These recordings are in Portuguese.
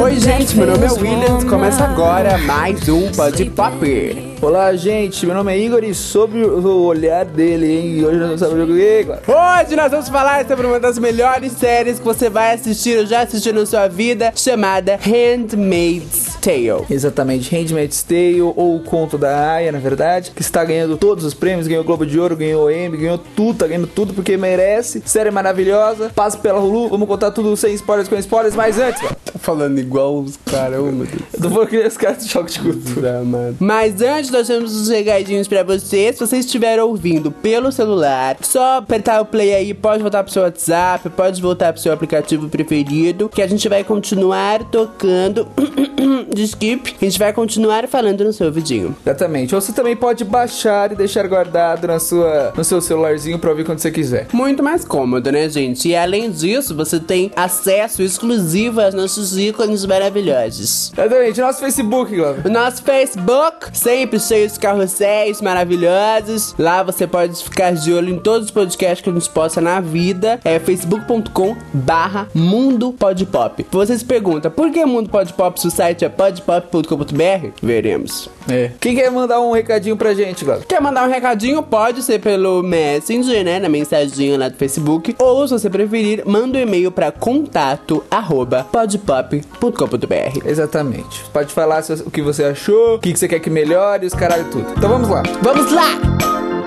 Oi, gente, meu nome é Williams. Começa agora mais um Pod Pop. Olá, gente. Meu nome é Igor e sobre o olhar dele, hein? Hoje nós vamos saber o que Igor. Hoje nós vamos falar sobre uma das melhores séries que você vai assistir ou já assistiu na sua vida, chamada Handmaid's Tale. Exatamente, Handmaid's Tale ou o Conto da Aya, na verdade, que está ganhando todos os prêmios, ganhou Globo de Ouro, ganhou Emmy, ganhou tudo, tá ganhando tudo porque merece. Série maravilhosa. Passa pela Hulu, vamos contar tudo sem spoilers com spoilers, mas antes. Tá falando igual os caras, meu Deus. Eu tô falando que os caras de choque de cultura, mano. Mas antes nós temos os recadinhos pra vocês. Se você estiver ouvindo pelo celular, só apertar o play aí, pode voltar pro seu WhatsApp, pode voltar pro seu aplicativo preferido, que a gente vai continuar tocando de skip. A gente vai continuar falando no seu ouvidinho. Exatamente. Ou você também pode baixar e deixar guardado na sua, no seu celularzinho pra ouvir quando você quiser. Muito mais cômodo, né, gente? E além disso, você tem acesso exclusivo aos nossos ícones maravilhosos. Exatamente. Nosso Facebook, Glauber. Nosso Facebook, sempre cheio de carrosséis maravilhosos. Lá você pode ficar de olho em todos os podcasts que a gente posta na vida. É facebook.com barra Mundo Podpop. Você se pergunta, por que Mundo Podpop se o site é podpop.com.br? Veremos. É. Quem quer mandar um recadinho pra gente, Glauber? Quer mandar um recadinho? Pode ser pelo Messenger, né? Na mensaginha lá do Facebook. Ou, se você preferir, manda um e-mail pra contato arroba podpop.com.br. Exatamente. Pode falar o que você achou, o que que você quer que melhore, os caralho tudo. Então vamos lá. Vamos lá!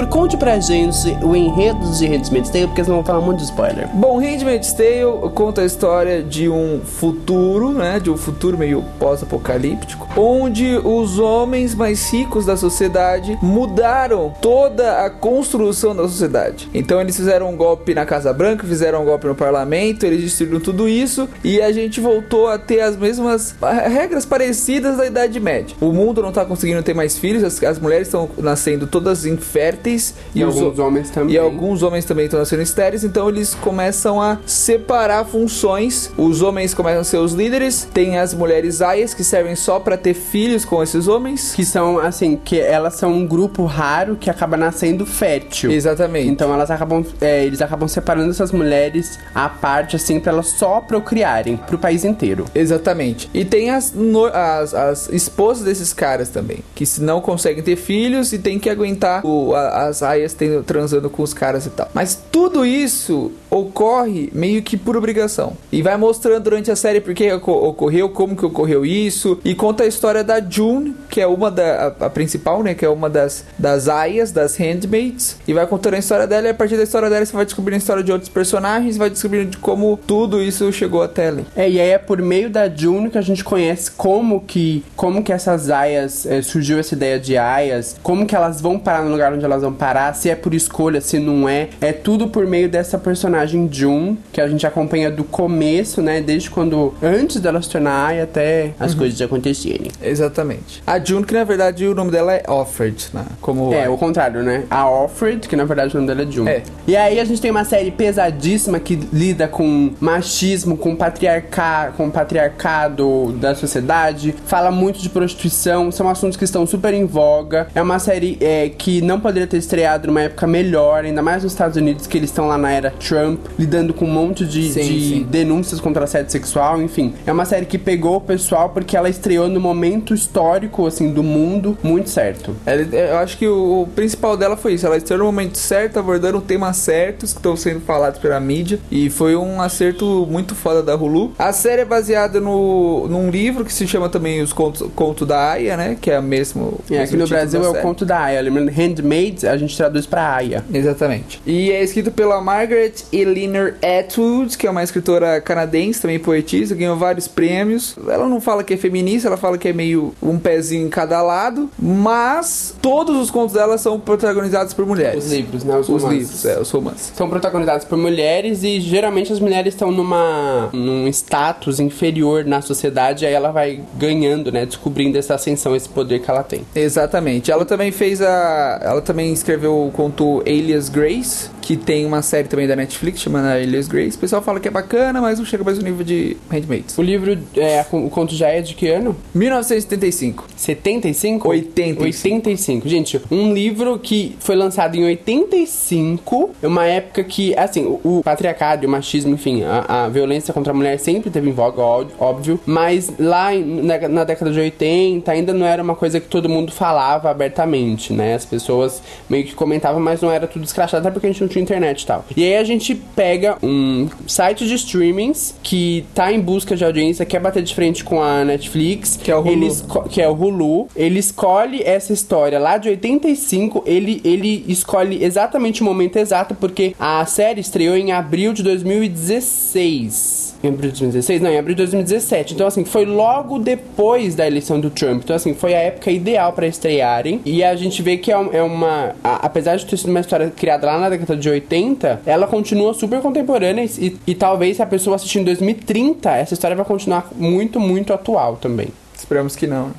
Igor, conte pra gente o enredo de Handmaid's Tale, porque senão vou falar um monte de spoiler. Bom, Handmaid's Tale conta a história de um futuro, né? De um futuro meio pós-apocalíptico, onde os homens mais ricos da sociedade mudaram toda a construção da sociedade. Então eles fizeram um golpe na Casa Branca, fizeram um golpe no parlamento, eles destruíram tudo isso e a gente voltou a ter as mesmas regras parecidas da Idade Média. O mundo não tá conseguindo ter mais filhos, as, as mulheres estão nascendo todas inférteis E, os alguns ho- homens também. e alguns homens também estão nascendo estéreis, então eles começam a separar funções. Os homens começam a ser os líderes, tem as mulheres aias que servem só pra ter filhos com esses homens. Que são, assim, que elas são um grupo raro que acaba nascendo fértil. Exatamente. Então elas acabam, é, eles acabam separando essas mulheres à parte, assim, pra elas só procriarem pro país inteiro. Exatamente. E tem as, no- as, as esposas desses caras também, que se não conseguem ter filhos e tem que aguentar o- a- as aias transando com os caras e tal. Mas tudo isso ocorre meio que por obrigação. E vai mostrando durante a série por que oco- ocorreu, como que ocorreu isso. E conta a história da June, que é uma da. A, a principal, né? Que é uma das, das aias, das handmaids. E vai contando a história dela. E a partir da história dela você vai descobrindo a história de outros personagens. Vai descobrindo de como tudo isso chegou até ali. É, e aí é por meio da June que a gente conhece como que, como que essas aias, é, surgiu essa ideia de aias, como que elas vão parar no lugar onde elas vão parar, se é por escolha, se não é. É tudo por meio dessa personagem June, que a gente acompanha do começo, né, desde quando, antes dela se tornar aia até as coisas acontecerem. Exatamente. A June, que na verdade o nome dela é Offred, né? Como É, o contrário, né? A Offred, que na verdade o nome dela é June. É. E aí a gente tem uma série pesadíssima que lida com machismo, com, patriarca, com patriarcado da sociedade, fala muito de prostituição, são assuntos que estão super em voga. É uma série é, que não poderia ter estreado numa época melhor, ainda mais nos Estados Unidos, que eles estão lá na era Trump, lidando com um monte de, Sim, de sim. denúncias contra assédio sexual, enfim. É uma série que pegou o pessoal porque ela estreou no momento histórico, assim, do mundo muito certo. Ela- eu acho que o, principal dela foi isso. Ela estreou no momento certo, abordando temas certos que estão sendo falados pela mídia. E foi um acerto muito foda da Hulu. A série é baseada no, num livro que se chama também Os Contos Conto da Aya, né? Que é a mesmo. É, aqui no Brasil é o conto da Aya. Lembrando, Handmaids, a gente traduz pra Aya. Exatamente. E é escrito pela Margaret Eleanor Atwood, que é uma escritora canadense, também poetisa, ganhou vários prêmios. Ela não fala que é feminista, ela fala que é meio um pezinho em cada lado, mas todos os contos dela são protagonizados por mulheres. Os livros, né? Os, Os livros, é, os romances. São protagonizados por mulheres e geralmente as mulheres estão numa num status inferior na sociedade, aí ela vai ganhando, né, descobrindo essa ascensão, esse poder que ela tem. Exatamente. Ela também fez a. Ela também escreveu o conto Alias Grace, que tem uma série também da Netflix chamada Alias Grace. O pessoal fala que é bacana, mas não chega mais no nível de Handmaids. O livro, é, o conto já é de que ano? 1975. 75? 85. 85. Gente, um livro que foi lançado em 85, é uma época que, assim, o, o patriarcado, o machismo, enfim, a, a violência contra a mulher sempre teve em voga, óbvio, mas lá na, na década de 80 ainda não era uma coisa que todo mundo falava abertamente, né? As pessoas meio que comentavam, mas não era tudo escrachado, até porque a gente não tinha internet e tal. E aí a gente pega um site de streamings que tá em busca de audiência, quer bater de frente com a Netflix, Que é o Hulu. Ele que é o Hulu. Ele escolhe essa história lá de 85. Ele, ele escolhe exatamente o momento exato, porque a série estreou em abril de 2016. Em abril de 2016? Não, em abril de 2017. Então, assim, foi logo depois da eleição do Trump. Então, assim, foi a época ideal pra estrearem. E a gente vê que é, um- é uma. a- apesar de ter sido uma história criada lá na década de 80, ela continua super contemporânea. E, e talvez se a pessoa assistir em 2030, essa história vai continuar muito, muito atual também. Esperamos que não.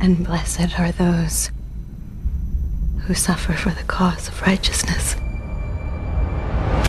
And blessed are those who suffer for the cause of righteousness.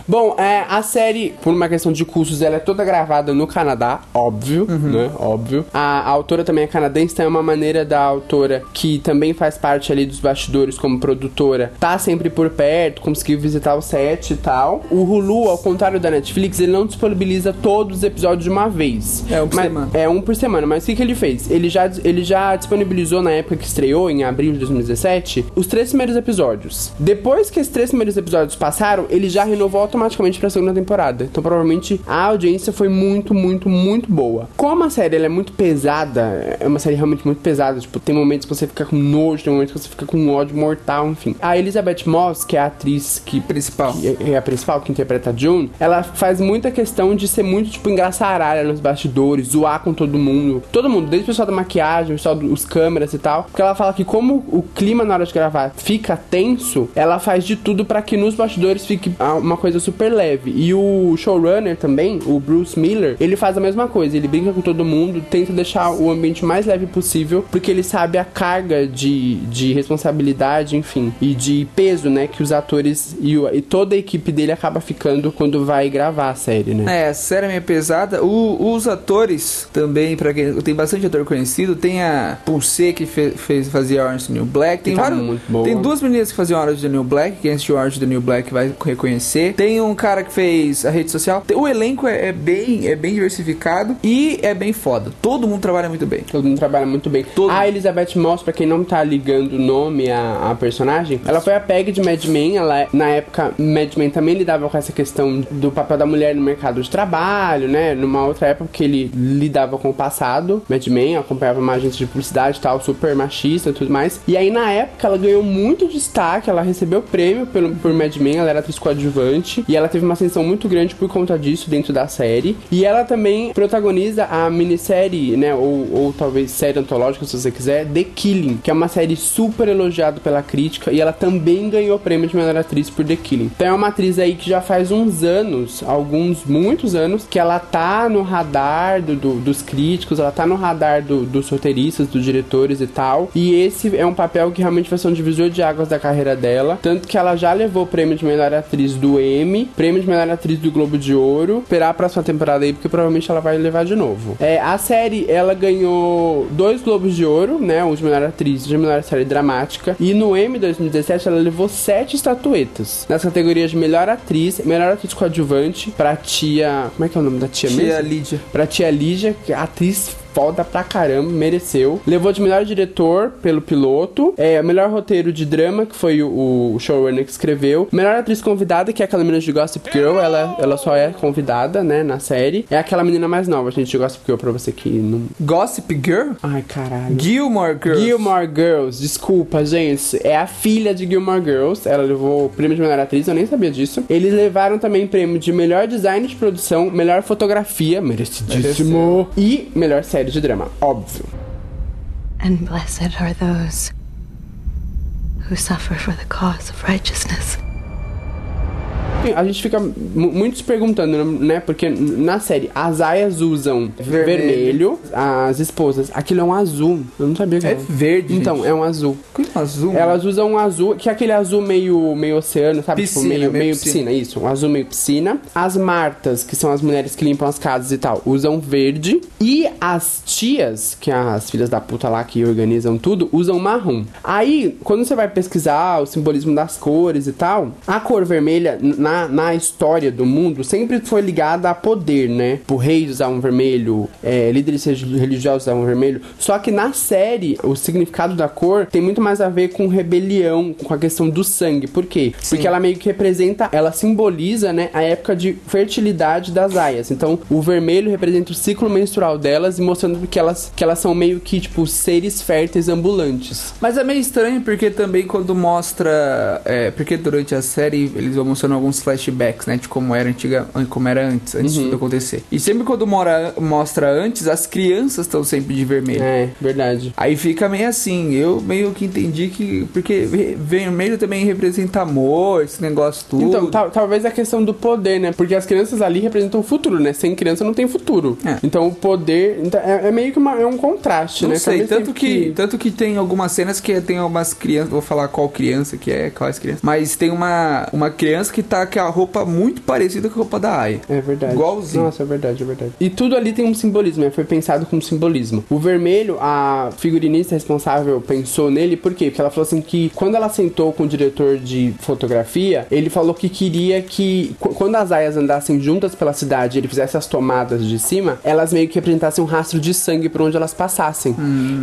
Bom, é, a série, por uma questão de custos, ela é toda gravada no Canadá, óbvio, né? Óbvio. A, a autora também é canadense, então é uma maneira da autora que também faz parte ali dos bastidores como produtora, tá sempre por perto, conseguiu visitar o set e tal. O Hulu, ao contrário da Netflix, ele não disponibiliza todos os episódios de uma vez. É um por Mas- semana. É um por semana, mas o que, que ele fez? Ele já, ele já disponibilizou na época que estreou, em abril de 2017, os três primeiros episódios. Depois que esses três primeiros episódios passaram, ele já renovou automaticamente pra segunda temporada. Então provavelmente a audiência foi muito, muito, muito boa. Como a série ela é muito pesada, é uma série realmente muito pesada, tipo, tem momentos que você fica com nojo, tem momentos que você fica com ódio mortal, enfim. A Elizabeth Moss, que é a atriz que Principal. que é a principal, que interpreta a June, ela faz muita questão de ser muito, tipo, engraçaralha nos bastidores, zoar com todo mundo. Todo mundo, desde o pessoal da maquiagem, o pessoal dos câmeras e tal. Porque ela fala que como o clima na hora de gravar fica tenso, ela faz de tudo pra que nos bastidores fique uma coisa super leve. E o showrunner também, o Bruce Miller, ele faz a mesma coisa. Ele brinca com todo mundo, tenta deixar o ambiente mais leve possível, porque ele sabe a carga de, de responsabilidade, enfim, e de peso, né, que os atores e, o- e toda a equipe dele acaba ficando quando vai gravar a série, né? É, a série é meio pesada. O- os atores também, pra quem tem bastante ator conhecido, tem a Pulse que fe- fez, fazia Orange New Black. Tem tá vários. Tem duas meninas que faziam Orange the New Black. Quem assistiu Orange the New Black vai reconhecer. Tem um cara que fez a rede social. Tem- O elenco é, é bem, é bem diversificado e é bem foda. Todo mundo trabalha muito bem. Todo mundo trabalha muito bem. Todo A mundo. Elizabeth Moss, pra quem não tá ligando o nome à, à personagem, ela foi a Peg de Mad Men. Ela, na época, Mad Men também lidava com essa questão do papel da mulher no mercado de trabalho, né? Numa outra época que ele lidava com o passado. Mad Men acompanhava uma agência de publicidade e tal, super machista e tudo mais. E aí, na época, ela ganhou muito destaque. Ela recebeu prêmio pelo, por Mad Men. Ela era atriz coadjuvante. E ela teve uma ascensão muito grande por conta disso dentro da série. E ela também protagoniza a minissérie, né? Ou, ou talvez série antológica, se você quiser, The Killing, que é uma série super elogiada pela crítica. E ela também ganhou prêmio de melhor atriz por The Killing. Então é uma atriz aí que já faz uns anos, alguns, muitos anos, que ela tá no radar do, do- dos críticos, ela tá no radar do- dos roteiristas, dos diretores e tal. E esse é um papel que realmente vai ser um divisor de águas da carreira dela. Tanto que ela já levou o prêmio de melhor atriz do Emmy, prêmio de melhor atriz do Globo de Ouro. Esperar a próxima temporada aí, porque provavelmente ela vai levar de novo. É, a série, ela ganhou dois Globos de Ouro, né? O de melhor atriz e de melhor série dramática. E no Emmy 2017 ela levou sete estatuetas. Nas categorias de melhor atriz, melhor atriz coadjuvante, pra tia. Como é que é o nome da tia, Tia mesmo? Lídia. Pra tia Lígia, que é atriz foda pra caramba, mereceu. Levou de melhor diretor pelo piloto, é, melhor roteiro de drama, que foi o, o showrunner que escreveu. Melhor atriz convidada, que é aquela menina de Gossip Girl, ela, ela só é convidada, né, na série. É aquela menina mais nova, gente, de Gossip Girl, pra você que não... Gossip Girl? Ai, caralho. Gilmore Girls. Gilmore Girls, desculpa, gente. É a filha de Gilmore Girls. Ela levou o prêmio de melhor atriz, eu nem sabia disso. Eles levaram também prêmio de melhor design de produção, melhor fotografia, merecidíssimo. E melhor série drama, óbvio. And blessed are those who suffer for the cause of righteousness. A gente fica mu- muito se perguntando, né? Porque na série as aias usam vermelho. Vermelho. as esposas. Aquilo é um azul. Eu não sabia que É verde, Então, gente. é um azul. Que azul. Elas usam um azul, que é aquele azul meio, meio oceano, sabe? Piscina, tipo, meio, meio meio piscina. piscina. isso. Um azul meio piscina. As martas, que são as mulheres que limpam as casas e tal, usam verde. E as tias, que é as filhas da puta lá que organizam tudo, usam marrom. Aí, quando você vai pesquisar o simbolismo das cores e tal, a cor vermelha, na, na história do mundo, sempre foi ligada a poder, né? Tipo, reis usavam vermelho, é, líderes religiosos usavam vermelho. Só que na série, o significado da cor tem muito mais a ver com rebelião, com a questão do sangue. Por quê? Porque ela meio que representa, ela simboliza, né, a época de fertilidade das aias. Então, o vermelho representa o ciclo menstrual delas e mostrando que elas, que elas são meio que, tipo, seres férteis ambulantes. Mas é meio estranho porque também quando mostra. É, porque durante a série eles vão mostrando alguns flashbacks, né? De como era antiga, como era antes, antes de tudo acontecer. E sempre quando mora, mostra antes, as crianças estão sempre de vermelho. É, verdade. Aí fica meio assim, eu meio que entendi que. Porque ve- vermelho também representa amor, esse negócio tudo. Então, tal- talvez a questão do poder, né? Porque as crianças ali representam o futuro, né? Sem criança não tem futuro. É. Então, o poder então, é, é meio que uma- é um contraste, Não né? sei, Talvez tanto tenha que, tanto que tem algumas cenas que tem algumas crianças, vou falar qual criança que é, quais crianças, mas tem uma, uma criança que tá com a roupa muito parecida com a roupa da Aya. É verdade. Igualzinho. Nossa, é verdade, é verdade. E tudo ali tem um simbolismo, né? Foi pensado com simbolismo. O vermelho, a figurinista responsável pensou nele, por quê? Porque ela falou assim que quando ela sentou com o diretor de fotografia, ele falou que queria que qu- quando as aias andassem juntas pela cidade e ele fizesse as tomadas de cima, elas meio que representassem um rastro de sangue por onde elas passassem.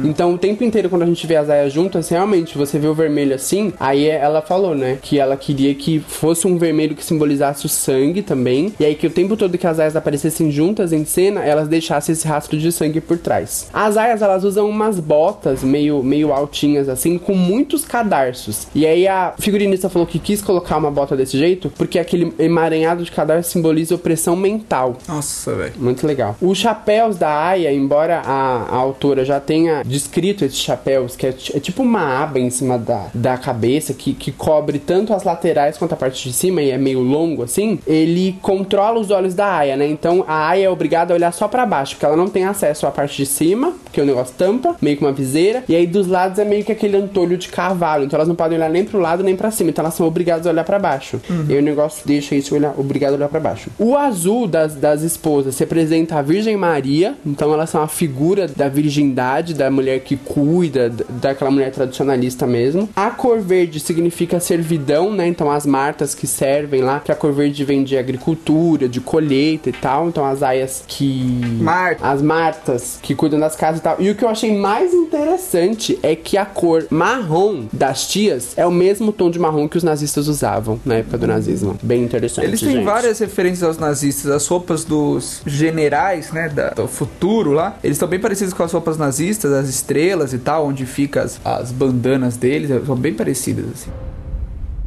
Então, o tempo inteiro, quando a gente vê as aias juntas, realmente, você vê o vermelho assim, aí ela falou, né? Que ela queria que fosse um vermelho que simbolizasse o sangue também. E aí que o tempo todo que as aias aparecessem juntas em cena, elas deixassem esse rastro de sangue por trás. As aias, elas usam umas botas meio, meio altinhas assim, com muitos cadarços. E aí a figurinista falou que quis colocar uma bota desse jeito, porque aquele emaranhado de cadarço simboliza opressão mental. Nossa, velho. Muito legal. Os chapéus da Aya, embora a, a autora já tenha descrito esses chapéus, que é, é tipo uma aba em cima da, da cabeça, que, que cobre tanto as laterais quanto a parte de cima, e é meio longo assim, ele controla os olhos da Aya, né? Então a Aya é obrigada a olhar só pra baixo, porque ela não tem acesso à parte de cima, porque o negócio tampa, meio que uma viseira, e aí dos lados é meio que aquele antolho de cavalo, então elas não podem olhar nem pro lado nem pra cima, então elas são obrigadas a olhar pra baixo. E aí o negócio deixa isso olhar, obrigado a olhar pra baixo. O azul das, das esposas representa a Virgem Maria, então elas são a figura da virgindade, da mulher que cuida, daquela mulher tradicionalista mesmo. A cor verde significa servidão, né? Então as martas que servem lá, que a cor verde vem de agricultura, de colheita e tal. Então as aias que. Marta. As martas que cuidam das casas e tal. E o que eu achei mais interessante é que a cor marrom das tias é o mesmo tom de marrom que os nazistas usavam na época do nazismo. Bem interessante. Eles têm gente. várias referências aos nazistas. As roupas dos generais, né, da- do futuro lá, eles estão bem parecidos com as roupas nazistas, as estrelas e tal, onde ficam as, as bandanas deles, são bem parecidas, assim.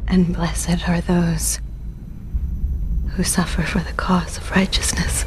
And blessed are those who suffer for the cause of righteousness.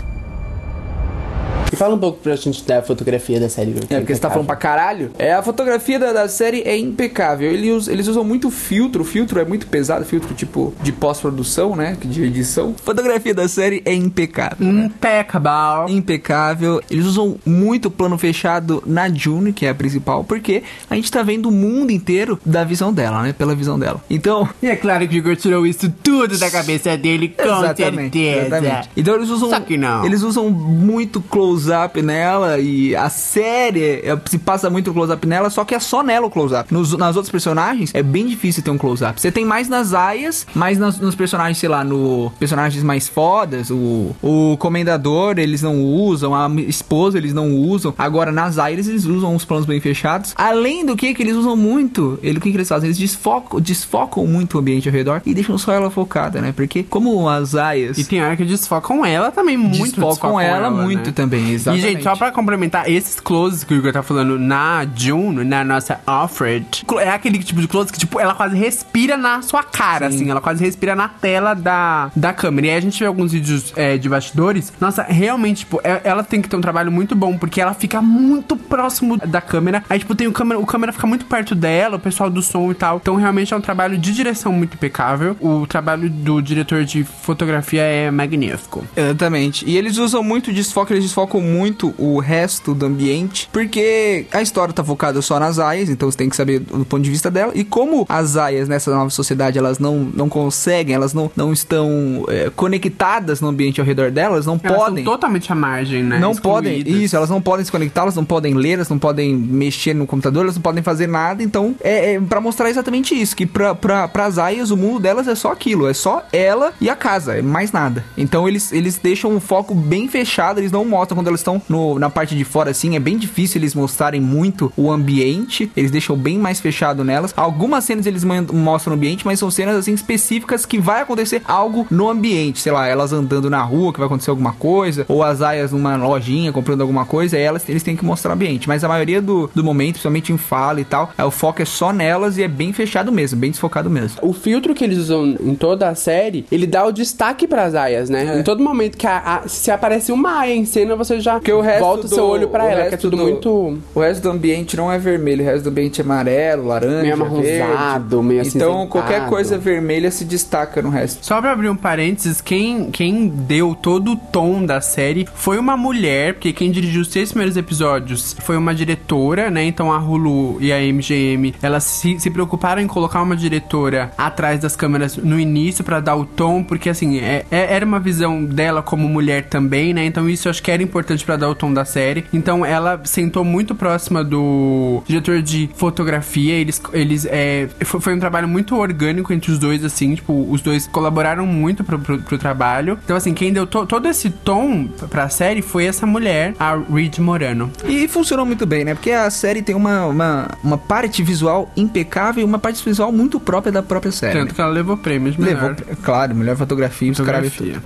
Fala um pouco pra gente da fotografia da série. É, porque você tá falando pra caralho. É, a fotografia da, da série é impecável. Eles, eles usam muito filtro. O filtro é muito pesado. Filtro tipo de pós-produção, né? De edição. A fotografia da série é impecável. Impeccable. Impecável. Eles usam muito plano fechado na June, que é a principal, porque a gente tá vendo o mundo inteiro da visão dela, né? Pela visão dela. Então. E é claro que o Igor tirou isso tudo da cabeça dele, com certeza. exatamente. Então eles usam. Só que não. Eles usam muito close close-up nela e a série é, se passa muito close-up nela, só que é só nela o close-up. Nos, nas outras personagens é bem difícil ter um close-up. Você tem mais nas aias, mais nas, nos personagens, sei lá, no personagens mais fodas, o, o comendador eles não usam, a esposa eles não usam. Agora nas aias eles usam uns planos bem fechados. Além do que que eles usam muito, ele o que, que eles fazem? Eles desfocam, desfocam muito o ambiente ao redor e deixam só ela focada, né? Porque como as aias E tem hora que desfocam ela também muito. desfocam ela, muito né? também, E, exatamente. gente, só pra complementar, esses closes que o Igor tá falando na June, na nossa Alfred, é aquele tipo de close que, tipo, ela quase respira na sua cara, assim. Ela quase respira na tela da, da câmera. E aí a gente vê alguns vídeos é, de bastidores. Nossa, realmente, tipo, é- ela tem que ter um trabalho muito bom, porque ela fica muito próximo da câmera. Aí, tipo, tem o câmera, o câmera fica muito perto dela, o pessoal do som e tal. Então, realmente é um trabalho de direção muito impecável. O trabalho do diretor de fotografia é magnífico. Exatamente. E eles usam muito desfoque, eles desfocam muito o resto do ambiente, porque a história tá focada só nas aias, então você tem que saber do ponto de vista dela. E como as aias nessa nova sociedade, elas não, não conseguem, elas não, não estão é, conectadas no ambiente ao redor delas, não Elas podem. totalmente à margem, né? Não podem, isso, elas não podem se conectar, elas não podem ler, elas não podem mexer no computador, elas não podem fazer nada. Então, é, é para mostrar exatamente isso: que pra, pra, pras aias, o mundo delas é só aquilo, é só ela e a casa, é mais nada. Então, eles, eles deixam o foco bem fechado, eles não mostram quando elas estão no- na parte de fora assim. É bem difícil eles mostrarem muito o ambiente, eles deixam bem mais fechado nelas. Algumas cenas eles mostram o ambiente, mas são cenas assim específicas que vai acontecer algo no ambiente, sei lá, elas andando na rua, que vai acontecer alguma coisa, ou as aias numa lojinha comprando alguma coisa, aí elas eles têm que mostrar o ambiente. Mas a maioria do, do momento, principalmente em fala e tal, é, o foco é só nelas e é bem fechado mesmo, bem desfocado mesmo. O filtro que eles usam em toda a série, ele dá o destaque pras aias, né? É. Em todo momento que a, a- se aparece uma aia em cena, você já Porque o resto volta o seu do- olho pra o ela, que é tudo do- muito O resto do ambiente não é vermelho, o resto do ambiente é amarelo, laranja, meio amarronzado, meio assim. Então qualquer coisa vermelha se destaca no resto. Só pra abrir um parênteses, quem, quem deu todo o tom da série foi uma mulher, porque quem dirigiu os seis primeiros episódios foi uma diretora, né? Então a Hulu e a MGM, elas se, se preocuparam em colocar uma diretora atrás das câmeras no início pra dar o tom, porque assim, é, é- era uma visão dela como mulher também, né? Então isso eu acho que era importante pra dar o tom da série. Então ela sentou muito próxima do diretor de fotografia, eles, eles é, foi, foi um trabalho muito orgânico entre os dois, assim, tipo, os dois colaboraram muito pro, pro, pro trabalho. Então, assim, quem deu to- todo esse tom pra série foi essa mulher, a Reed Morano. E funcionou muito bem, né? Porque a série tem uma, uma, uma parte visual impecável e uma parte visual muito própria da própria série. Tanto né? que ela levou prêmios de melhor Levou, claro, melhor fotografia, os caras fotografia.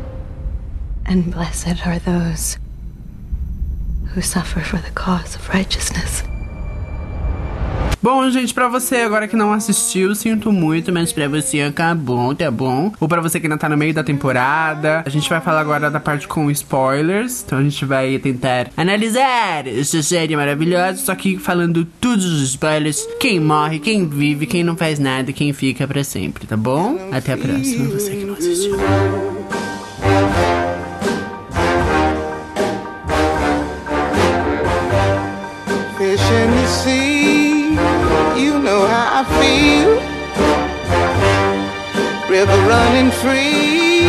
And blessed are those who suffer for the cause of righteousness. Bom, gente, pra você agora que não assistiu, sinto muito, mas pra você acabou, tá bom? Ou pra você que ainda tá no meio da temporada, a gente vai falar agora da parte com spoilers. Então a gente vai tentar analisar essa série maravilhosa, só que falando todos os spoilers, quem morre, quem vive, quem não faz nada, quem fica pra sempre, tá bom? Até a próxima, você que não assistiu. Sea. You know how I feel. River running free.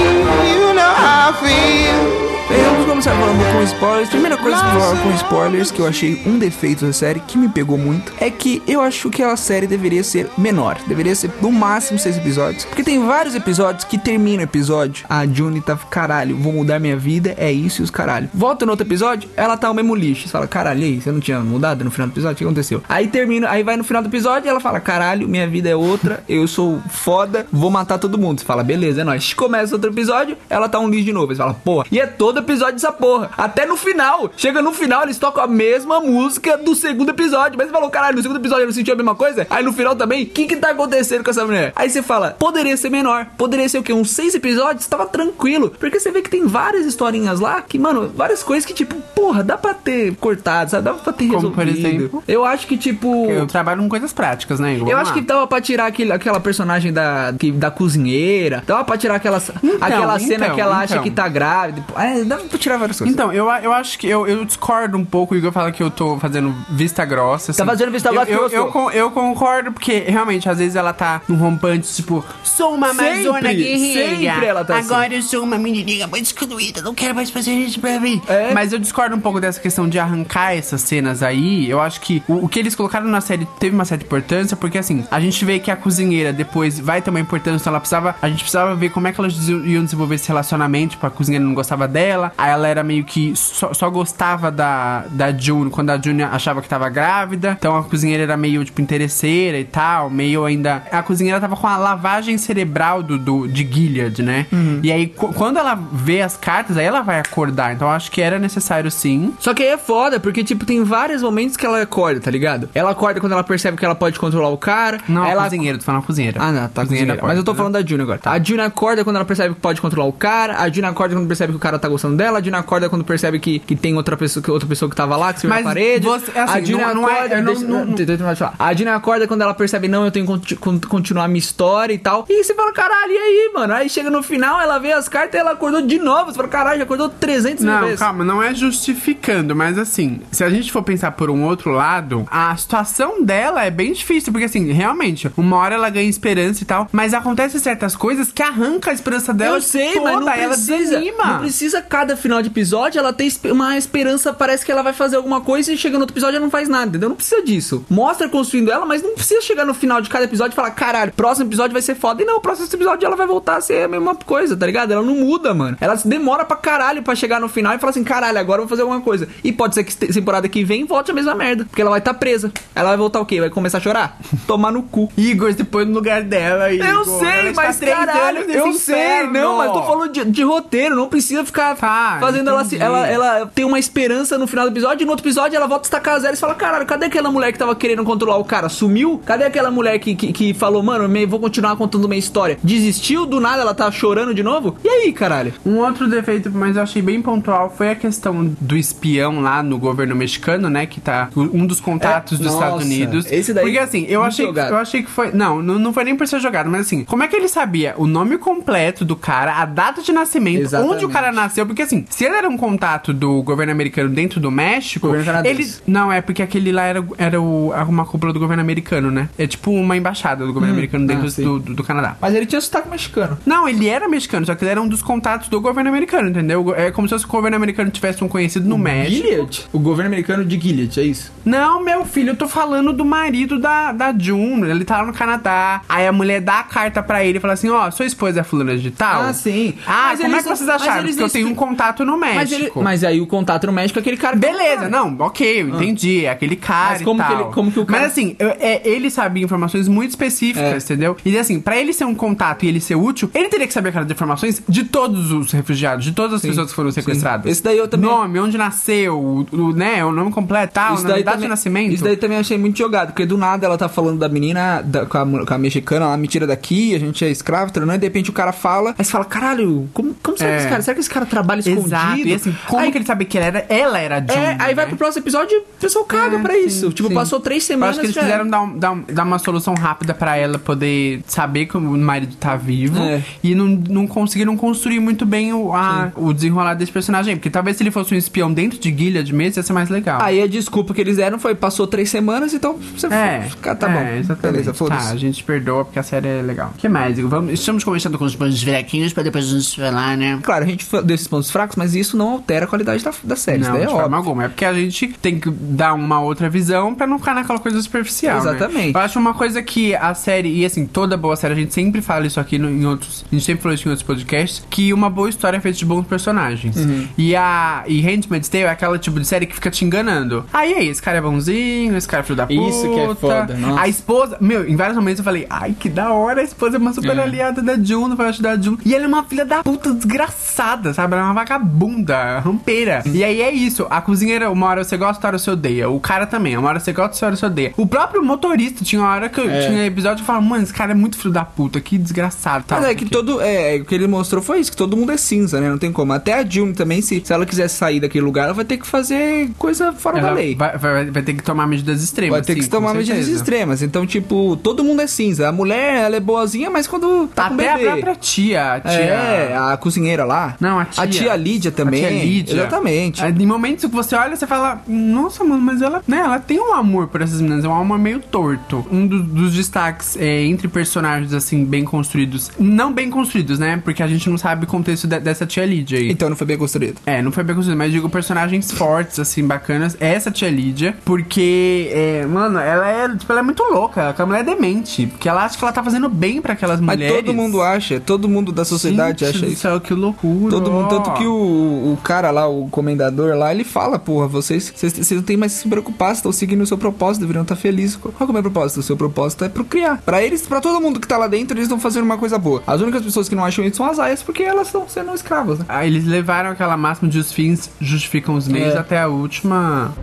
You know how I feel. Bem, vamos começar falando com spoilers. Primeira coisa que eu vou falar com spoilers, que eu achei um defeito da série, que me pegou muito, é que eu acho que a série deveria ser menor. Deveria ser no máximo seis episódios. Porque tem vários episódios que termina o episódio. A June tá, caralho, vou mudar minha vida, é isso e os caralho. Volta no outro episódio, ela tá o mesmo lixo. Você fala, caralho, e aí, você não tinha mudado no final do episódio? O que aconteceu? Aí termina, aí vai no final do episódio e ela fala, caralho, minha vida é outra, eu sou foda, vou matar todo mundo. Você fala, beleza, é nóis. Começa outro episódio, ela tá um lixo de novo. Você fala, porra, e é todo episódio dessa porra. Até no final. Chega no final, eles tocam a mesma música do segundo episódio. Mas você falou, caralho, no segundo episódio eu não sentiu a mesma coisa? Aí no final também, o que que tá acontecendo com essa mulher? Aí você fala, poderia ser menor. Poderia ser o quê? Uns seis episódios? Tava tranquilo. Porque você vê que tem várias historinhas lá que, mano, várias coisas que, tipo, porra, dá pra ter cortado, sabe? Dá pra ter Como, resolvido. por exemplo? Eu acho que, tipo. Eu trabalho com coisas práticas, né, Igor? Eu acho que lá. dava pra tirar aquele, aquela personagem da, que, da cozinheira. Dava pra tirar aquela, aquela cena então, que ela acha então. que tá grávida. É, dá pra tirar várias coisas. Então, eu, eu acho que eu, eu discordo um pouco. O Igor fala que eu tô fazendo vista grossa. assim. Tá fazendo vista Eu- grossa, Eu, eu, con- eu concordo, porque realmente, às vezes ela tá num rompante, tipo, sou uma amazona guerreira. sempre ela tá Agora eu sou uma menininha muito excluída, não quero mais fazer isso pra mim. É. Mas eu discordo um pouco dessa questão de arrancar essas cenas aí. Eu acho que o, o que eles colocaram na série teve uma certa importância, porque assim, a gente vê que a cozinheira depois vai ter uma importância, então ela precisava. A gente precisava ver como é que elas iam desenvolver esse relacionamento. Tipo, a cozinheira não gostava dela. Aí ela era meio que só, só gostava da, da June quando a June achava que tava grávida. Então a cozinheira era meio, tipo, interesseira e tal. Meio ainda. A cozinheira tava com a lavagem cerebral do, do, de Gilead, né? E aí, qu- quando ela vê as cartas, aí ela vai acordar. Então acho que era necessário sim. Só que aí é foda, porque, tipo, tem vários momentos que ela acorda, tá ligado? Ela acorda quando ela percebe que ela pode controlar o cara. Não, ela cozinheiro, tô falando cozinheira. Ah, não, tá cozinheira. acorda, Mas eu tô né? falando da June agora. A June acorda quando ela percebe que pode controlar o cara. A June acorda quando percebe que o cara tá gostando dela. A June acorda quando percebe que, que tem outra pessoa, que outra pessoa que tava lá, que viu na parede. você- assim, a June não- não é- acorda. não- não- deixa falar. A June acorda quando ela percebe, não, eu tenho que conti- con- continuar a minha história e tal. E você fala, caralho, e aí, mano? Aí chega no final, ela vê as cartas e ela acordou de novo. Você fala, caralho, já acordou 300 mil Não, vezes. calma, não é justificando, mas assim, se a gente for pensar por um outro lado, a situação dela é bem difícil, porque assim, realmente, uma hora ela ganha esperança e tal, mas acontecem certas coisas que arranca a esperança dela Eu sei, toda, mas não ela precisa. desanima. Não precisa cada final de episódio ela espe- uma esperança, parece que ela vai fazer alguma coisa e chega no outro episódio ela não faz nada, entendeu? Não precisa disso. Mostra construindo ela, mas não precisa chegar no final de cada episódio e falar, caralho, próximo episódio vai ser foda. E não, o próximo episódio ela vai voltar a ser a mesma coisa, tá ligado? Ela não muda, mano. Ela se demora pra caralho pra chegar no final e falar assim, caralho, agora eu vou fazer alguma coisa. E pode ser que te- temporada que vem volte a mesma merda, porque ela vai estar presa. Ela vai voltar o quê? Vai começar a chorar? Tomar no cu. Igor se põe no lugar dela, Igor. Eu sei, mas caralho, eu sei, inferno. não, mas tô falando de, de roteiro, não precisa ficar Tá, fazendo ela, se- ela ela ter uma esperança no final do episódio e no outro episódio ela volta a estacar zero e fala, caralho, cadê aquela mulher que tava querendo controlar o cara? Sumiu? Cadê aquela mulher que, que, que falou, mano, me- vou continuar contando minha história? Desistiu? Do nada ela tá chorando de novo? E aí, caralho? Um outro defeito, mas eu achei bem pontual, foi a questão do espião lá no governo mexicano, né? Que tá um dos contatos É, dos nossa, Estados Unidos. esse daí Porque assim, eu achei, jogado. eu achei que foi. Não, não, não foi nem por ser jogado, mas assim, como é que ele sabia o nome completo do cara, a data de nascimento, Exatamente. onde o cara nasceu? Porque assim, se ele era um contato do governo americano dentro do México, ele. Não, é porque aquele lá era, era o, uma cúpula do governo americano, né? É tipo uma embaixada do governo americano dentro ah, do, do, do Canadá. Mas ele tinha sotaque mexicano. Não, ele era mexicano, só que ele era um dos contatos do governo americano, entendeu? É como se fosse o governo americano tivesse um conhecido no México. Gilead? O governo americano de Gilead, é isso? Não, meu filho, eu tô falando do marido da, da June. Ele tá lá no Canadá. Aí a mulher dá a carta pra ele e fala assim: Ó, sua esposa é fulana de tal. Ah, sim. Ah, Mas como é que vocês acharam? Porque eu tenho um contato no Mas, México. ele, mas aí o contato no México é aquele cara. que- Beleza, não, ok, eu entendi. É aquele cara Mas como e que tal. ele- como que o cara- Mas assim, eu- é, ele sabia informações muito específicas, É. entendeu? E assim, pra ele ser um contato e ele ser útil, ele teria que saber aquelas informações de todos os refugiados, de todas as Sim, pessoas que foram sim. sequestradas. Esse daí eu também- Nome, onde nasceu, o, o, né, o nome completo, tal, Isso na daí, data também, de nascimento. isso daí também achei muito jogado, porque do nada ela tá falando da menina da- com, a, com a mexicana, ela me tira daqui, a gente é escravo, treinando, e de repente o cara fala, aí você fala, caralho, como, como será que É. esse cara, será que esse cara trabalha escondido? Exato. E assim, como aí, que ele sabia que ela era, ela era a June, É, aí vai né? pro próximo episódio e o pessoal caga É, pra sim, isso. Tipo, sim. passou três Eu semanas acho que eles já quiseram era. dar, um- dar, dar uma solução rápida pra ela poder saber que o marido tá vivo É. e não, não conseguiram construir muito bem o, a- o desenrolar desse personagem. Porque talvez se ele fosse um espião dentro de Gilead mesmo, ia ser mais legal. Aí a desculpa que eles deram foi, passou três semanas, então você É, fica, tá é, bom. exatamente. Beleza, tá, foda-se. a gente perdoa porque a série é legal. O que mais? Vamos, estamos conversando com os pontos fraquinhos pra depois a gente falar, né? Claro, a gente deu esses pontos fracos, mas isso não altera a qualidade da, da série. isso Não, daí de é forma óbvio. alguma. É porque a gente tem que dar uma outra visão pra não ficar naquela coisa superficial. né? Exatamente. Eu acho uma coisa que a série, e assim, toda boa série, a gente sempre fala isso aqui no- em outros. A gente sempre falou isso em outros podcasts, que uma boa história é feita de bons personagens. Uhum. E a. E Handmaid's Tale é aquela tipo de série que fica te enganando. Aí aí, esse cara é bonzinho, esse cara é filho da puta. Isso que é foda, nossa. A esposa. Meu, em vários momentos eu falei, ai, que da hora, a esposa é uma super É. aliada da June, vai ajudar a June. E ela é uma filha da puta desgraçada, sabe? Ela é uma vagabunda, rampeira. E aí é isso. A cozinheira, uma hora você gosta, outra hora você odeia. O cara também, uma hora você gosta, outra hora você odeia. O próprio motorista tinha uma hora que eu É. tinha episódio que eu falava, mano, esse cara é muito filho da puta, que desgraçado. Tal, Mas é que porque- todo. É, o que ele mostrou foi isso, que todo mundo é cinza, né? Não tem como. Até a June também, se, se ela quiser sair daquele lugar, ela vai ter que fazer coisa fora da Ela lei. vai, vai, vai ter que tomar medidas extremas. Vai ter que sim, tomar com medidas extremas. Então, tipo, todo mundo é cinza. A mulher, ela é boazinha, mas quando tá Até a própria tia, a tia. É, a cozinheira lá. Não, a tia tia Lídia também. A tia Lídia. Exatamente. É, Em momentos que você olha, você fala, nossa, mano, mas ela, né, ela tem um amor por essas meninas, é um amor meio torto. Um do- dos destaques é, entre personagens, assim, bem construídos. Não bem construídos, né? Porque a gente não sabe o contexto de- dessa tia Lídia aí. Então não foi bem construído. É, não foi bem construído, mas digo personagens fortes, assim, bacanas. Essa tia Lídia, porque, é, mano, ela é, tipo, ela é muito louca. Aquela mulher é demente. Porque ela acha que ela tá fazendo bem pra aquelas Mas mulheres. todo mundo acha, todo mundo da sociedade Gente acha isso. céu, que loucura. Todo mundo, ó. Tanto que o, o cara lá, o comendador lá, ele fala, porra, vocês, vocês, vocês não tem mais que se preocupar, vocês estão seguindo o seu propósito, deveriam estar felizes. Qual que é o meu propósito? O seu propósito é procriar. Pra eles, pra todo mundo que tá lá dentro, eles estão fazendo uma coisa boa. As únicas pessoas que não acham isso são as aias, porque elas estão sendo escravas, né? Ah, eles levaram aquela máxima de os fins justificam os meios É. até a última.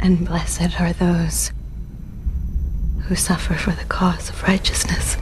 And blessed are those who suffer for the cause of righteousness.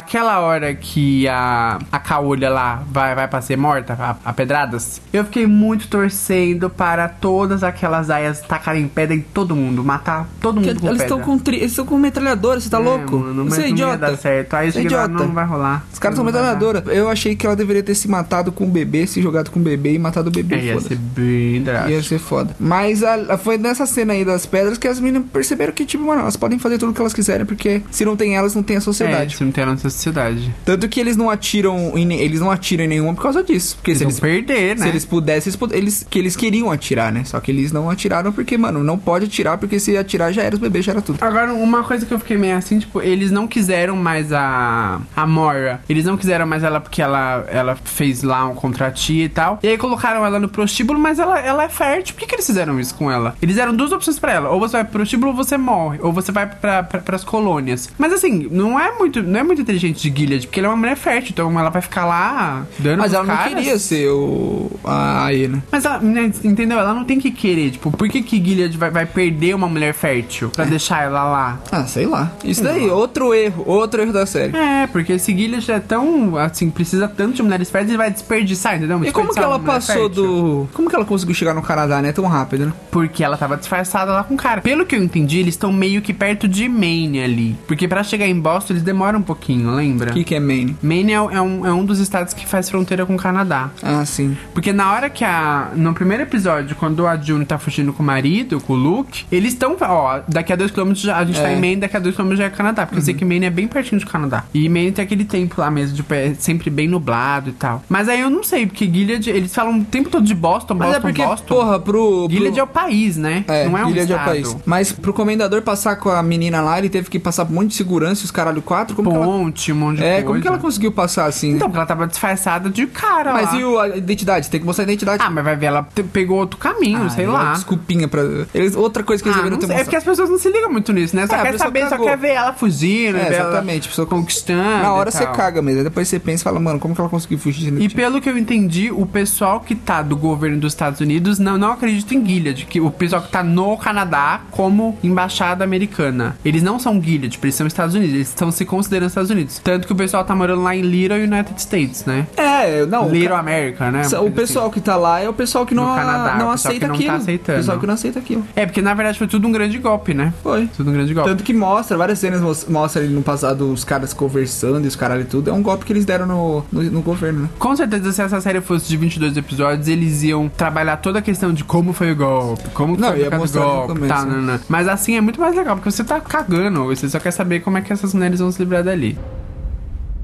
Aquela hora que a, a caolha lá vai, vai pra ser morta, a, a pedradas, eu fiquei muito torcendo para todas aquelas aias tacarem pedra em todo mundo, matar todo mundo Porque com eles pedra. estão com, tri- eles estão com metralhadora, você tá É, louco? mano, você é não ia idiota. dar certo. Aí é cheguei lá, idiota. não vai rolar. Os caras são Não metralhadora. Eu achei que ela deveria ter se matado com o bebê, se jogado com o bebê e matado o bebê. É, ia ser bem drástico. Ia ser foda. Mas a- foi nessa cena aí das pedras que as meninas perceberam que, tipo, mano, elas podem fazer tudo o que elas quiserem, porque se não tem elas, não tem a É, sociedade. se não tem a nossa sociedade. Tanto que eles não atiram em, eles não atiram em nenhuma por causa disso. Porque se Eles eles, vão perder, né? se eles pudessem, eles, eles, que eles queriam atirar, né? Só que eles não atiraram porque, mano, não pode atirar, porque se atirar já era os bebês, já era tudo. Agora, uma coisa que eu fiquei meio assim, tipo, eles não quiseram mais a, a Mora. Eles não quiseram mais ela porque ela, ela fez lá um contratinho e tal. E aí colocaram ela no prostíbulo, mas ela, ela é fértil. Por que, que eles fizeram isso com ela? Eles deram duas opções pra ela. Ou você vai pro prostíbulo ou você morre. Ou você vai pra, pra, pras colônias. Mas assim, não é muito, não é muito inteligente de Gilead, porque ela é uma mulher fértil. Então ela vai ficar lá dando Mas ela não caras. queria ser o. A Aê, né? Mas ela, né, entendeu? Ela não tem que querer. Tipo, por que, que Gilead vai, vai perder uma mulher fértil É. pra deixar ela lá? Ah, sei lá. Isso daí, outro erro, outro erro da série. É, porque esse Gilead é tão, assim, precisa tanto de mulheres férteis, ele vai desperdiçar, entendeu? E como que ela passou fértil. do. Como que ela conseguiu chegar no Canadá, né? Tão rápido, né? Porque ela tava disfarçada lá com o cara. Pelo que eu entendi, eles estão meio que perto de Maine ali. Porque pra chegar em Boston, eles demoram um pouquinho, lembra? O que, que é Maine? Maine é, é um, é um dos estados que faz fronteira com o Canadá. Ah, sim. Porque na hora que a. No primeiro episódio, quando a June tá fugindo com o marido, com o Luke, eles estão. Ó, daqui a 2km já, a gente tá É. em Maine, daqui a 2km já é Canadá. Porque eu sei que Maine é bem pertinho do Canadá. E Maine tem aquele tempo lá mesmo, tipo, é sempre bem nublado e tal. Mas aí eu não sei, porque Gilead, eles falam o tempo todo de Boston, Mas Boston, é porque, Boston. porra, pro. pro... Gilead é o país, né? É, não é um Gilead é o estado. país. Mas pro comendador passar com a menina lá, ele teve que passar por um monte de segurança e os caralho quatro. Como que Ponte, um monte de É, coisa. como que ela conseguiu passar assim? Então, porque ela tava disfarçada de cara Mas lá. e o, a identidade? Tem que mostrar a identidade. Ah, mas vai ver, ela te- pegou outro caminho, Ah, sei é lá. Desculpinha pra. Eles, outra coisa que eles Ah, deveriam ter sei, é porque mostrado. as pessoas não se ligam muito nisso, né? Só É, quer saber, só cagou. quer ver ela fugindo, É, ver ela exatamente. A pessoa conquistando. Na hora e você caga mesmo. Depois você pensa e fala, mano, como que ela conseguiu fugir? E que- pelo que eu entendi, o pessoal que tá do governo dos Estados Unidos não, não acredita em Gilead, que o pessoal que tá no Canadá como embaixada americana. Eles não são Gilead, eles são Estados Unidos, eles estão se considerando Estados Unidos. Tanto que o pessoal tá morando lá em Little United States, né? É, não. Little ca- America, né? O pessoal que tá lá é o pessoal que não, No Canadá, não aceita que não aquilo. tá. O pessoal que não aceita aquilo. É, porque na verdade foi tudo um grande golpe, né? Foi. Tudo um grande golpe. Tanto que mostra, várias cenas mos- mostra ali no passado os caras conversando e os caralho e tudo. É um golpe que eles deram no, no, no governo, né? Com certeza, se essa série fosse de 22 episódios, eles iam trabalhar toda a questão de como foi o golpe, como Não, foi o golpe, começo, tá, né? Mas assim é muito mais legal, porque você tá cagando, você só quer saber como é que essas mulheres vão se livrar dali.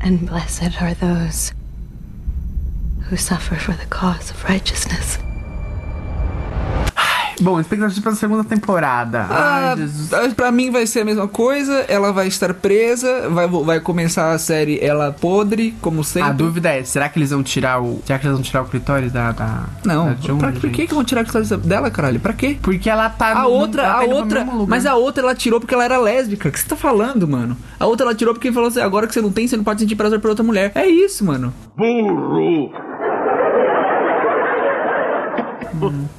And blessed are those who suffer for the cause of righteousness. Bom, expectativa pra segunda temporada. Ah, Ai, Jesus. ah, pra mim vai ser a mesma coisa. Ela vai estar presa. Vai, vai começar a série ela podre, como sempre. A dúvida é, será que eles vão tirar o. Será que eles vão tirar o clitóris da. da Não, da pra, por que que vão tirar a história dela, caralho? Pra quê? Porque ela tá A no- outra, tá a outra, mas a outra ela tirou porque ela era lésbica. O que você tá falando, mano? A outra ela tirou porque falou assim: agora que você não tem, você não pode sentir prazer por outra mulher. É isso, mano. Burro!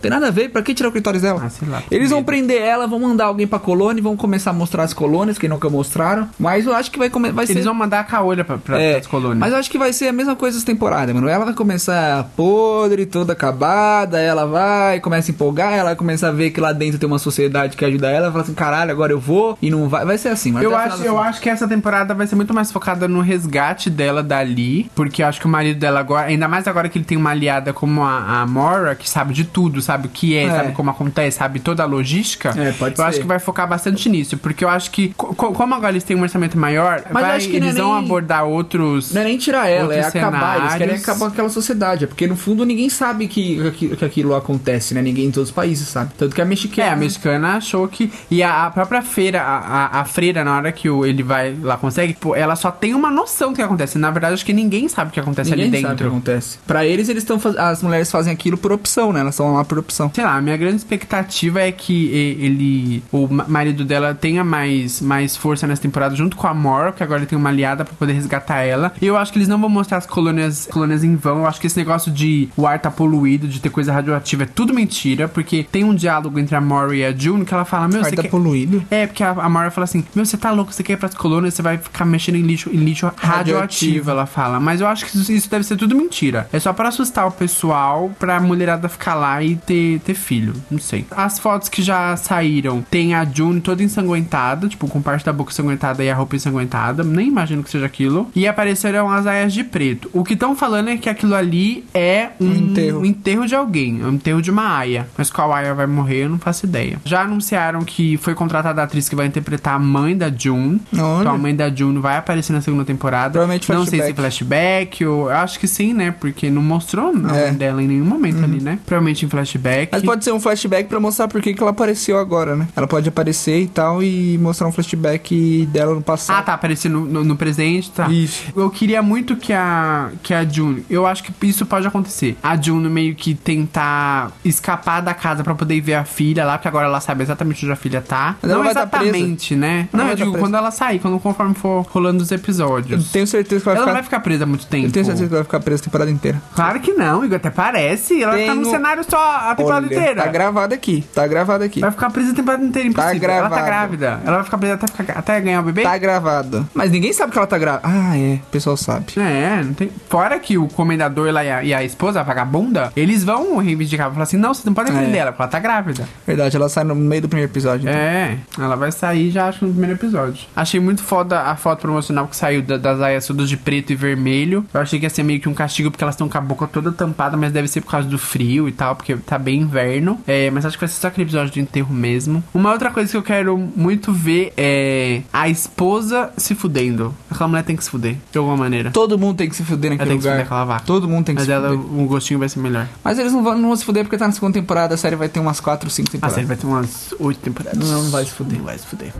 Tem nada a ver, pra que tirar o clitóris dela? Ah, sei lá, Eles vão medo. prender ela, vão mandar alguém pra colônia, vão começar a mostrar as colônias, que nunca mostraram. Mas eu acho que vai, vai ser. Eles vão mandar a caolha pra, pra, É, pras colônias. Mas eu acho que vai ser a mesma coisa essa temporada, mano. Ela vai começar podre, toda acabada, ela vai, começa a empolgar, ela vai começar a ver que lá dentro tem uma sociedade que ajuda ela, fala assim, caralho, agora eu vou e não vai. Vai ser assim, mano. Eu acho, eu da- acho que essa temporada vai ser muito mais focada no resgate dela dali, porque eu acho que o marido dela agora, ainda mais agora que ele tem uma aliada como a, a Mora, que sabe de tudo, sabe o que é, É. sabe como acontece, sabe toda a logística. É, pode eu ser. acho que vai focar bastante nisso, porque eu acho que, co- co- como agora eles têm um orçamento maior, Mas vai- acho que não é eles vão nem- abordar outros. Não é nem tirar ela, é outros acabar. Eles querem cenários. acabar com aquela sociedade. É porque no fundo ninguém sabe que, que, que aquilo acontece, né? Ninguém em todos os países sabe. Tanto que a É, mexicana. a mexicana achou que. E a, a própria feira, a, a, a freira, na hora que o, ele vai lá consegue, pô, ela só tem uma noção do que acontece. Na verdade, acho que ninguém sabe o que acontece Ninguém ali sabe o que dentro. acontece. Pra eles, eles estão as mulheres fazem aquilo por opção, né? Elas estão lá por opção. Sei lá, a minha grande expectativa é que ele, o ma- marido dela, tenha mais, mais força nessa temporada junto com a Mor, que agora ele tem uma aliada pra poder resgatar ela. E eu acho que eles não vão mostrar as colônias, colônias em vão. Eu acho que esse negócio de o ar tá poluído, de ter coisa radioativa, é tudo mentira, porque tem um diálogo entre a Mor e a June que ela fala: Meu, O você ar tá quer... poluído. É, porque a, a fala assim: Meu, você tá louco, você quer ir pras colônias, você vai ficar mexendo em lixo, em lixo radioativo, Radioativo. ela fala. Mas eu acho que isso, isso deve ser tudo mentira. É só pra assustar o pessoal, pra mulherada ficar lá e ter, ter filho. Não sei. As fotos que já saíram, tem a June toda ensanguentada, tipo, com parte da boca ensanguentada e a roupa ensanguentada. Nem imagino que seja aquilo. E apareceram as aias de preto. O que estão falando é que aquilo ali é um, Um enterro. um enterro de alguém, um enterro de uma aia. Mas qual aia vai morrer, eu não faço ideia. Já anunciaram que foi contratada a atriz que vai interpretar a mãe da June. Olha. Então a mãe da June vai aparecer na segunda temporada. Provavelmente Não sei se flashback. flashback, ou eu acho que sim, né? Porque não mostrou a mãe É. dela em nenhum momento ali, né? Provavelmente em flashback. Mas pode ser um flashback pra mostrar por que ela apareceu agora, né? Ela pode aparecer e tal e mostrar um flashback dela no passado. Ah, tá, aparecendo no, no presente, tá. Isso. Eu queria muito que a, que a June. Eu acho que isso pode acontecer. A June meio que tentar escapar da casa pra poder ver a filha lá, porque agora ela sabe exatamente onde a filha tá. Mas ela não vai tá exatamente, né? Ela não, vai eu tá digo presa. quando ela sair, quando conforme for rolando os Eu episódios. tenho certeza que vai ela ficar. não vai ficar presa muito tempo. Eu tenho certeza que vai ficar presa a temporada inteira. Claro que não, Igor, até parece. Ela vai ficar no Tenho- cenário só a temporada Olha, inteira. Tá gravado aqui. Tá gravado aqui. Vai ficar presa a temporada inteira, impossível. Tá ela tá gravado. grávida. Ela vai ficar presa até, ficar- até ganhar o bebê? Tá gravado. Mas ninguém sabe que ela tá grávida. Ah, é. O pessoal sabe. É, não tem. Fora que o comendador lá e a, e a esposa, a vagabunda, eles vão reivindicar. Falar assim: não, vocês não podem É. prender ela, porque ela tá grávida. Verdade, ela sai no meio do primeiro episódio. então. É, ela vai sair já acho no primeiro episódio. Achei muito foda a foto promocional que saiu da- das aias todas de preto e vermelho. Eu achei que ia ser meio que um castigo porque elas estão com a boca toda tampada, mas deve ser por causa do frio e tal, porque tá bem inverno. É, mas acho que vai ser só aquele episódio do enterro mesmo. Uma outra coisa que eu quero muito ver é a esposa se fudendo. Aquela mulher tem que se fuder, de alguma maneira. Todo mundo tem que se fuder Ela naquele tem que se fuder lugar. vaca. Todo mundo tem que Mas se ela, fuder. o gostinho vai ser melhor. Mas eles não vão, não vão se fuder porque tá na segunda temporada. A série vai ter umas 4, 5 A temporadas. série vai ter umas oito temporadas. Não, não vai se fuder. Não vai se fuder.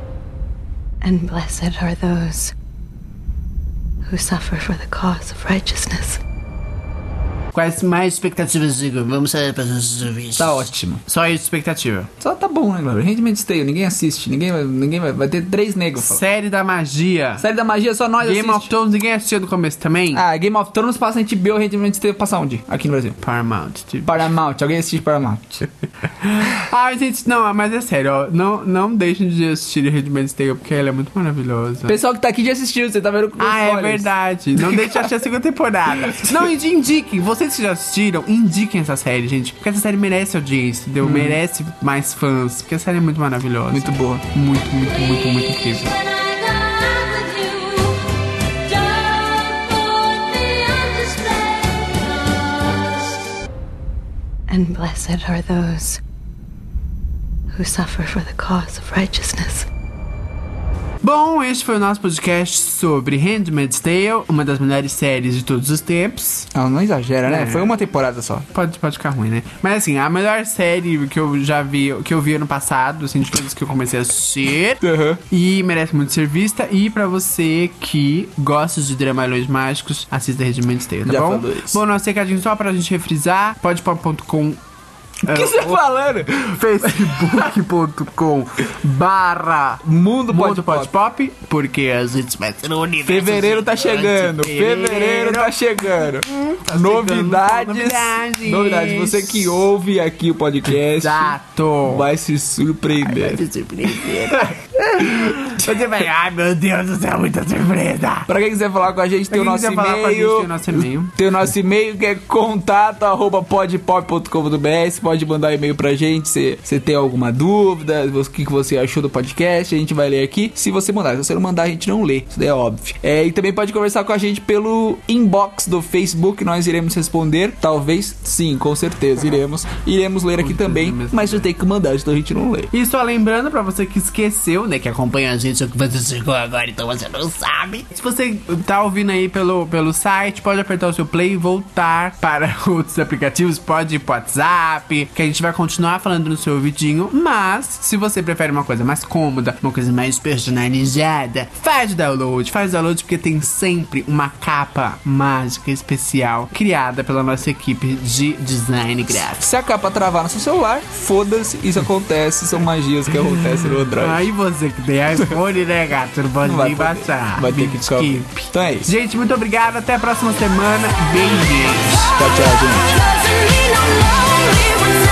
And blessed are those who suffer for the cause of righteousness. Quais mais expectativas, Igor? Vamos sair para os ouvintes. Tá ótimo. Só isso, expectativa. Só tá bom, né, Glória? Handmaid's Tale, ninguém assiste. Ninguém vai, ninguém vai, vai ter três negros. Série da magia. Série da magia, só nós Game assiste. of Thrones, ninguém assistiu do começo também? Ah, Game of Thrones passa em HBO, Handmaid's Tale passa onde? Aqui no Brasil. Paramount. tipo. Paramount, alguém assiste Paramount? Ai, gente, não, mas é sério, ó. Não, não deixem de assistir Handmaid's Tale, porque ela é muito maravilhosa. O pessoal que tá aqui já assistiu, você tá vendo Ah, é verdade. Não deixe de assistir a segunda temporada. Não, indi- indiquem. Vocês já assistiram, indiquem essa série, gente. Porque essa série merece audiência, entendeu? Merece mais fãs. Porque a série é muito maravilhosa. Muito boa. Muito, muito, muito, muito incrível. And blessed are those who suffer for the cause of righteousness. Bom, este foi o nosso podcast sobre Handmaid's Tale, uma das melhores séries de todos os tempos. Não, não exagera, né? É. Foi uma temporada só. Pode, pode ficar ruim, né? Mas assim, a melhor série que eu já vi, que eu vi ano passado, assim, de todas que eu comecei a assistir. E merece muito ser vista. E pra você que gosta de dramalhões mágicos, assista Handmaid's Tale, tá Já bom? falou isso. Bom, nosso recadinho só pra gente refrisar, podpop.com O que você tá falando? facebook.com barra Mundo Pode Pop, porque a gente vai um universo Fevereiro tá chegando, fevereiro tá chegando. novidades, novidades. novidades. Você que ouve aqui o podcast Exato. vai se surpreender. Vai se surpreender. Você vai, ai meu Deus do céu, muita surpresa. Pra quem quiser falar com a gente, tem o gente, e-mail. tem o nosso e-mail. Tem o nosso e-mail que é contato arroba podpop.com.br. Você pode mandar e-mail pra gente se você tem alguma dúvida, o que, que você achou do podcast. A gente vai ler aqui. Se você mandar, se você não mandar, a gente não lê. Isso daí é óbvio. É, e também pode conversar com a gente pelo inbox do Facebook. Nós iremos responder. Talvez sim, com certeza iremos. Iremos ler aqui também. Mas você tem que mandar, senão a gente não lê. E só lembrando pra você que esqueceu, né, que acompanha a gente, que você chegou agora, então você não sabe. Se você tá ouvindo aí pelo, pelo site, pode apertar o seu play e voltar para outros aplicativos, pode ir pro WhatsApp, que a gente vai continuar falando no seu ouvidinho. Mas, se você prefere uma coisa mais cômoda, uma coisa mais personalizada, faz o download, faz o download porque tem sempre uma capa mágica especial criada pela nossa equipe de design gráfico. Se a capa travar no seu celular, foda-se, isso acontece, são magias que acontecem no Android. Aí você que tem iPhone, né, gato? Não pode nem baixar. Vai ter que descobrir. Skip. Então é isso. Gente, muito obrigado. Até a próxima semana. Beijos. Tchau, tchau, gente.